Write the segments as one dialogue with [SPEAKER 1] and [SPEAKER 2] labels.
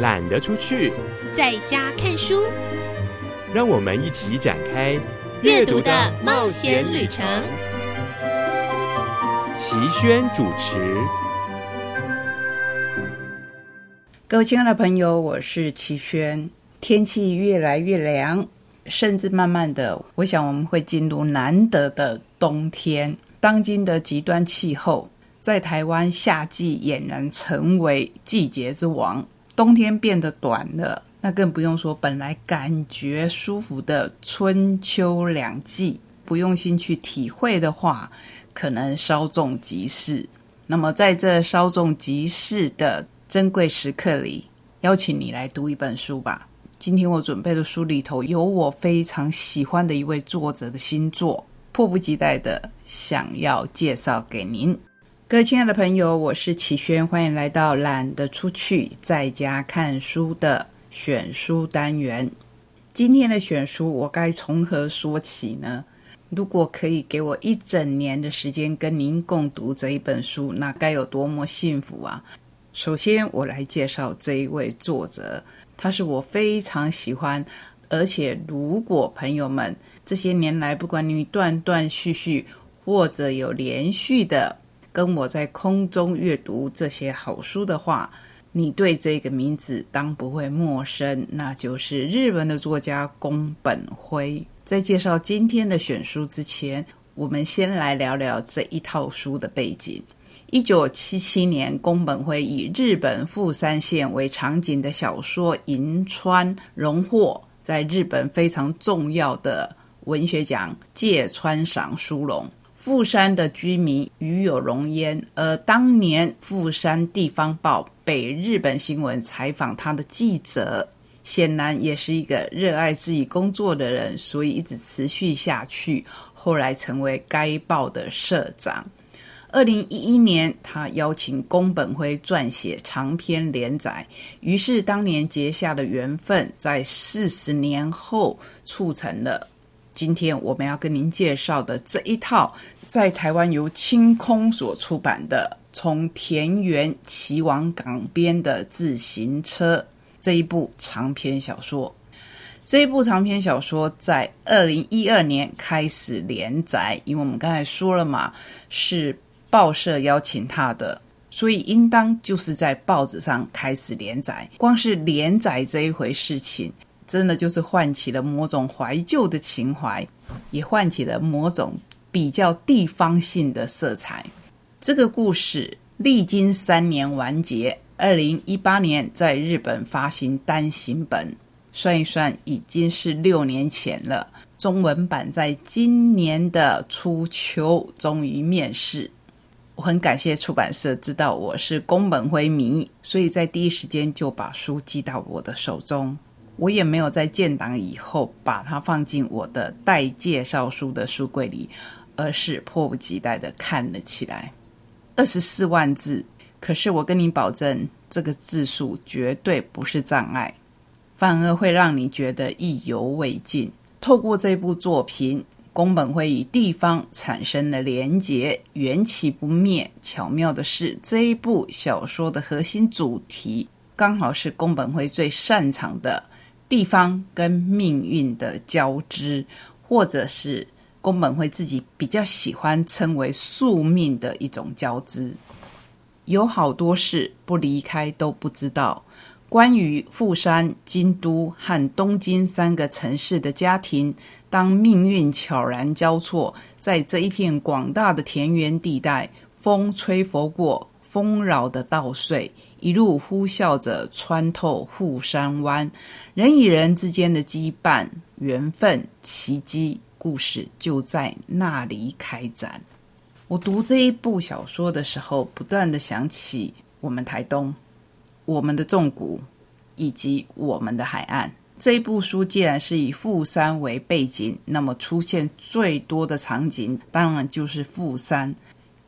[SPEAKER 1] 懒得出去，
[SPEAKER 2] 在家看书。
[SPEAKER 1] 让我们一起展开
[SPEAKER 2] 阅读的冒险旅程。
[SPEAKER 1] 齐轩主持。
[SPEAKER 3] 各位亲爱的朋友，我是齐轩。天气越来越凉，甚至慢慢的，我想我们会进入难得的冬天。当今的极端气候，在台湾夏季俨然成为季节之王，冬天变得短了，那更不用说本来感觉舒服的春秋两季，不用心去体会的话，可能稍纵即逝。那么在这稍纵即逝的珍贵时刻里，邀请你来读一本书吧。今天我准备的书里头有我非常喜欢的一位作者的新作，迫不及待的想要介绍给您。各位亲爱的朋友，我是齐轩，欢迎来到懒得出去，在家看书的选书单元。今天的选书，我该从何说起呢？如果可以给我一整年的时间跟您共读这一本书，那该有多么幸福啊！首先，我来介绍这一位作者。他是我非常喜欢，而且如果朋友们这些年来，不管你断断续续或者有连续的跟我在空中阅读这些好书的话，你对这个名字当不会陌生，那就是日本的作家宫本辉。在介绍今天的选书之前，我们先来聊聊这一套书的背景。一九七七年，宫本辉以日本富山县为场景的小说《银川》荣获在日本非常重要的文学奖芥川赏殊荣。富山的居民与有荣焉，而当年富山地方报北日本新闻采访他的记者，显然也是一个热爱自己工作的人，所以一直持续下去。后来成为该报的社长。二零一一年，他邀请宫本辉撰写长篇连载，于是当年结下的缘分，在四十年后促成了今天我们要跟您介绍的这一套，在台湾由清空所出版的《从田园骑往港边的自行车》这一部长篇小说。这一部长篇小说在二零一二年开始连载，因为我们刚才说了嘛，是。报社邀请他的，所以应当就是在报纸上开始连载。光是连载这一回事情，真的就是唤起了某种怀旧的情怀，也唤起了某种比较地方性的色彩。这个故事历经三年完结，二零一八年在日本发行单行本，算一算已经是六年前了。中文版在今年的初秋终于面世。我很感谢出版社知道我是宫本辉迷，所以在第一时间就把书寄到我的手中。我也没有在建档以后把它放进我的待介绍书的书柜里，而是迫不及待的看了起来。二十四万字，可是我跟你保证，这个字数绝对不是障碍，反而会让你觉得意犹未尽。透过这部作品。宫本辉与地方产生了连结，缘起不灭。巧妙的是，这一部小说的核心主题刚好是宫本辉最擅长的地方跟命运的交织，或者是宫本会自己比较喜欢称为宿命的一种交织。有好多事不离开都不知道。关于富山、京都和东京三个城市的家庭。当命运悄然交错，在这一片广大的田园地带，风吹拂过丰饶的稻穗，一路呼啸着穿透富山湾，人与人之间的羁绊、缘分、奇迹，故事就在那里开展。我读这一部小说的时候，不断的想起我们台东、我们的纵谷，以及我们的海岸。这一部书既然是以富山为背景，那么出现最多的场景当然就是富山。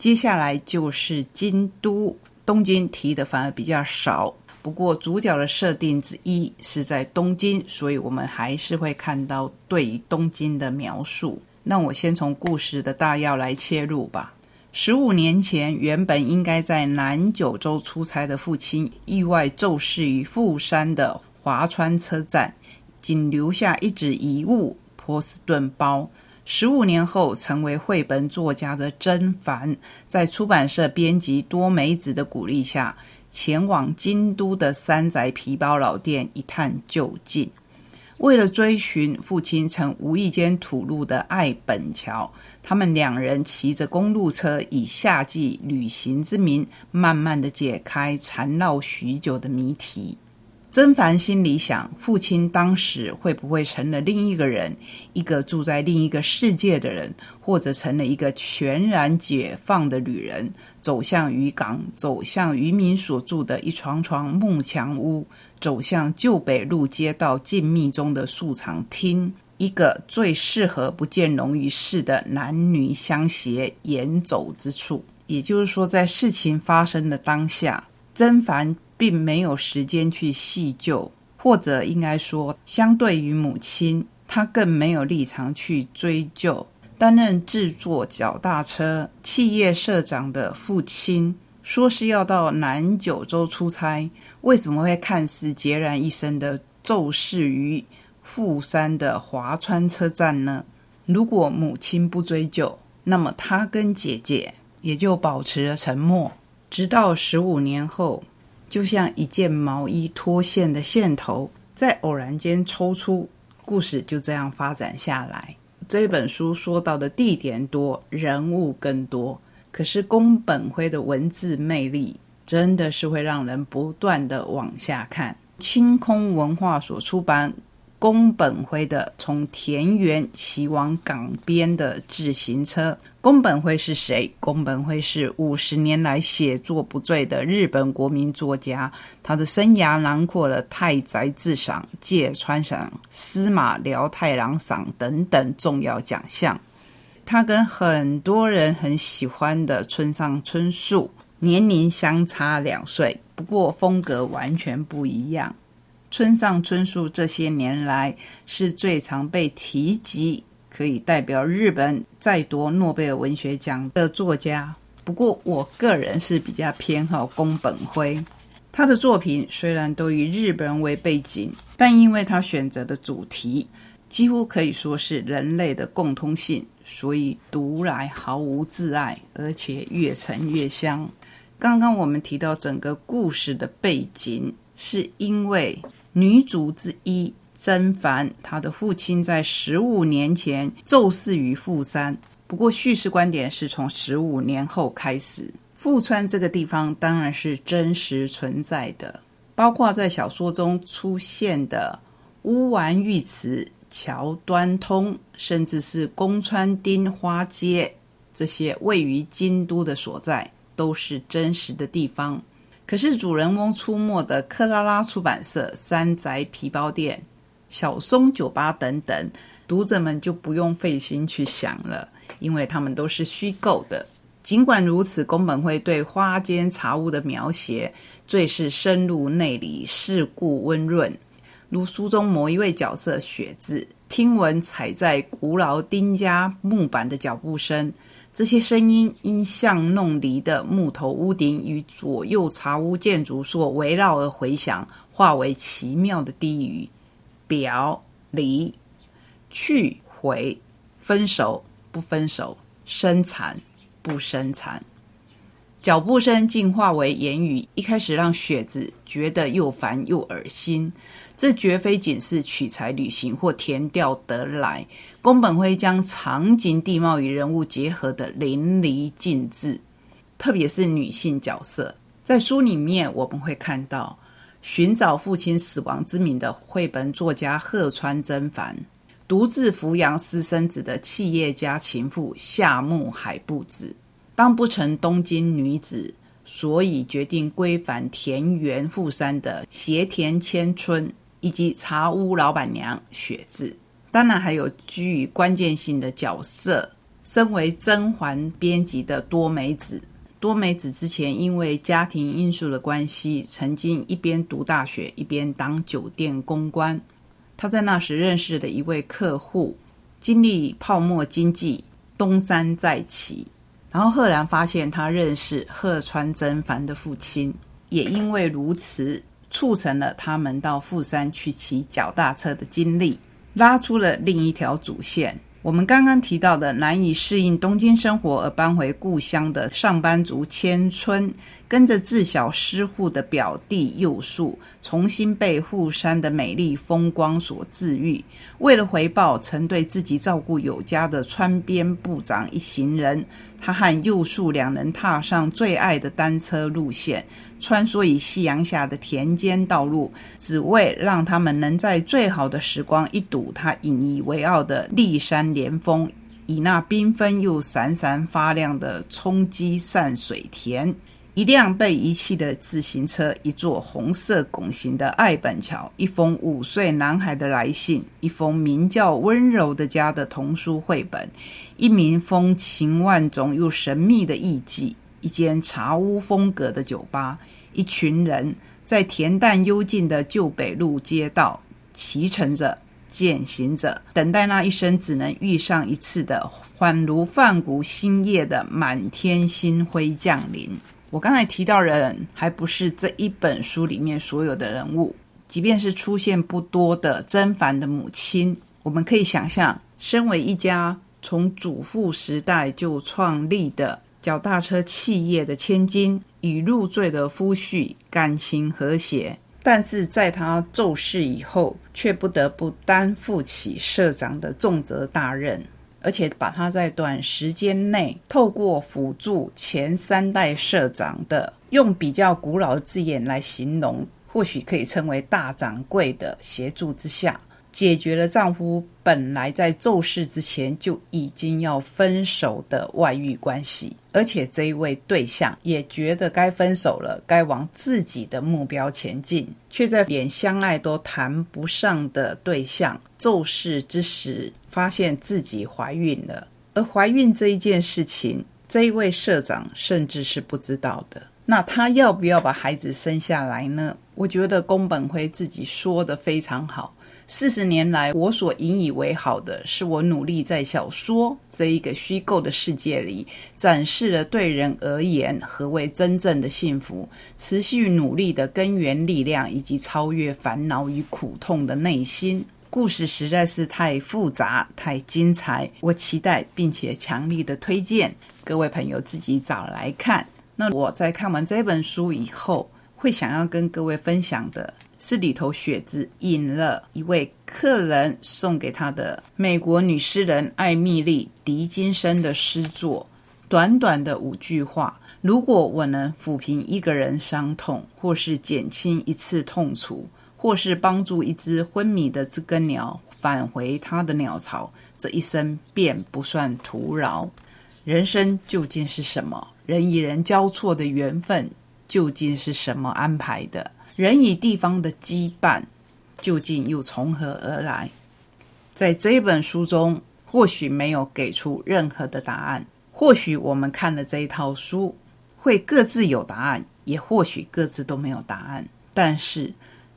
[SPEAKER 3] 接下来就是京都、东京提的反而比较少。不过主角的设定之一是在东京，所以我们还是会看到对于东京的描述。那我先从故事的大要来切入吧。十五年前，原本应该在南九州出差的父亲，意外骤逝于富山的华川车站，仅留下一纸遗物——波士顿包。十五年后，成为绘本作家的甄凡，在出版社编辑多美子的鼓励下，前往京都的山宅皮包老店一探究竟。为了追寻父亲曾无意间吐露的爱本桥，他们两人骑着公路车，以夏季旅行之名，慢慢的解开缠绕许久的谜题。曾凡心里想：父亲当时会不会成了另一个人，一个住在另一个世界的人，或者成了一个全然解放的旅人，走向渔港，走向渔民所住的一幢幢木墙屋，走向旧北路街道静谧中的素场厅，一个最适合不见容于世的男女相携沿走之处。也就是说，在事情发生的当下，曾凡。并没有时间去细究，或者应该说，相对于母亲，他更没有立场去追究。担任制作脚踏车企业社长的父亲，说是要到南九州出差，为什么会看似孑然一身的骤逝于富山的华川车站呢？如果母亲不追究，那么他跟姐姐也就保持了沉默，直到十五年后。就像一件毛衣脱线的线头，在偶然间抽出，故事就这样发展下来。这本书说到的地点多，人物更多，可是宫本辉的文字魅力真的是会让人不断的往下看。清空文化所出版。宫本辉的从田园骑往港边的自行车。宫本辉是谁？宫本辉是五十年来写作不坠的日本国民作家。他的生涯囊括了太宰治赏、芥川赏、司马辽太郎赏等等重要奖项。他跟很多人很喜欢的村上春树年龄相差两岁，不过风格完全不一样。村上春树这些年来是最常被提及，可以代表日本再夺诺贝尔文学奖的作家。不过，我个人是比较偏好宫本辉。他的作品虽然都以日本为背景，但因为他选择的主题几乎可以说是人类的共通性，所以读来毫无自爱，而且越沉越香。刚刚我们提到整个故事的背景，是因为。女主之一甄凡，她的父亲在十五年前骤逝于富山。不过，叙事观点是从十五年后开始。富川这个地方当然是真实存在的，包括在小说中出现的乌丸浴池、桥端通，甚至是宫川町花街这些位于京都的所在，都是真实的地方。可是，主人翁出没的克拉拉出版社、山宅皮包店、小松酒吧等等，读者们就不用费心去想了，因为他们都是虚构的。尽管如此，宫本会对花间茶屋的描写最是深入内里、世故温润。如书中某一位角色雪字，听闻踩在古老丁家木板的脚步声。这些声音因巷弄里的木头屋顶与左右茶屋建筑所围绕而回响，化为奇妙的低语：表、离、去、回、分手、不分手、生残、不生残。脚步声进化为言语，一开始让雪子觉得又烦又恶心。这绝非仅是取材旅行或填调得来。宫本辉将场景、地貌与人物结合的淋漓尽致，特别是女性角色。在书里面，我们会看到寻找父亲死亡之谜的绘本作家鹤川真帆，独自抚养私生子的企业家情妇夏目海部子。当不成东京女子，所以决定归返田园富山的斜田千春，以及茶屋老板娘雪子。当然还有居于关键性的角色，身为甄嬛编辑的多美子。多美子之前因为家庭因素的关系，曾经一边读大学一边当酒店公关。她在那时认识的一位客户，经历泡沫经济，东山再起。然后赫然发现他认识鹤川真帆的父亲，也因为如此，促成了他们到富山去骑脚踏车的经历，拉出了另一条主线。我们刚刚提到的难以适应东京生活而搬回故乡的上班族千春，跟着自小失户的表弟佑树，重新被富山的美丽风光所治愈。为了回报曾对自己照顾有加的川边部长一行人，他和佑树两人踏上最爱的单车路线。穿梭于夕阳下的田间道路，只为让他们能在最好的时光一睹他引以为傲的立山连峰，以那缤纷又闪闪发亮的冲击散水田，一辆被遗弃的自行车，一座红色拱形的爱本桥，一封五岁男孩的来信，一封名叫《温柔的家》的童书绘本，一名风情万种又神秘的艺妓。一间茶屋风格的酒吧，一群人在恬淡幽静的旧北路街道骑乘着、践行着，等待那一生只能遇上一次的恍如泛古星夜的满天星辉降临。我刚才提到人，还不是这一本书里面所有的人物，即便是出现不多的甄凡的母亲，我们可以想象，身为一家从祖父时代就创立的。脚踏车企业的千金与入赘的夫婿感情和谐，但是在他骤逝以后，却不得不担负起社长的重责大任，而且把他在短时间内透过辅助前三代社长的，用比较古老字眼来形容，或许可以称为大掌柜的协助之下。解决了丈夫本来在骤逝之前就已经要分手的外遇关系，而且这一位对象也觉得该分手了，该往自己的目标前进，却在连相爱都谈不上的对象骤逝之时，发现自己怀孕了。而怀孕这一件事情，这一位社长甚至是不知道的。那他要不要把孩子生下来呢？我觉得宫本辉自己说的非常好。四十年来，我所引以为豪的是，我努力在小说这一个虚构的世界里，展示了对人而言何为真正的幸福、持续努力的根源力量，以及超越烦恼与苦痛的内心。故事实在是太复杂、太精彩，我期待并且强力的推荐各位朋友自己找来看。那我在看完这本书以后，会想要跟各位分享的。是里头雪子引了一位客人送给他的美国女诗人艾米丽·狄金森的诗作，短短的五句话：如果我能抚平一个人伤痛，或是减轻一次痛楚，或是帮助一只昏迷的知更鸟返回它的鸟巢，这一生便不算徒劳。人生究竟是什么？人与人交错的缘分究竟是什么安排的？人与地方的羁绊究竟又从何而来？在这本书中，或许没有给出任何的答案。或许我们看了这一套书，会各自有答案，也或许各自都没有答案。但是，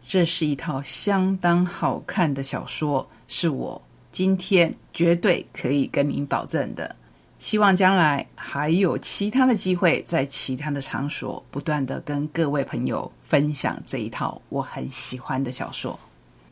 [SPEAKER 3] 这是一套相当好看的小说，是我今天绝对可以跟您保证的。希望将来还有其他的机会，在其他的场所不断的跟各位朋友分享这一套我很喜欢的小说。